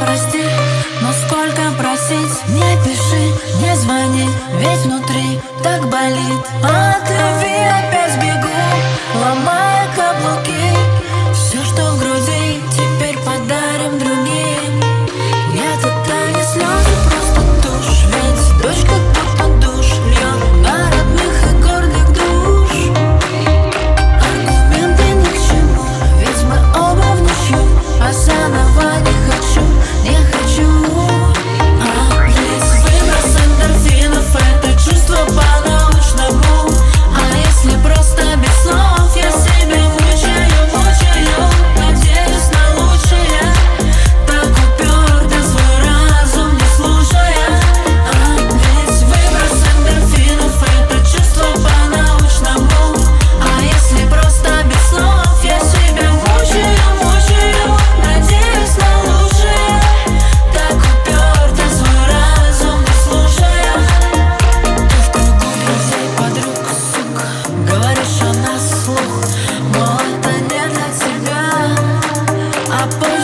прости Но сколько просить? Не пиши, не звони Ведь внутри так болит. От любви опять. my bush.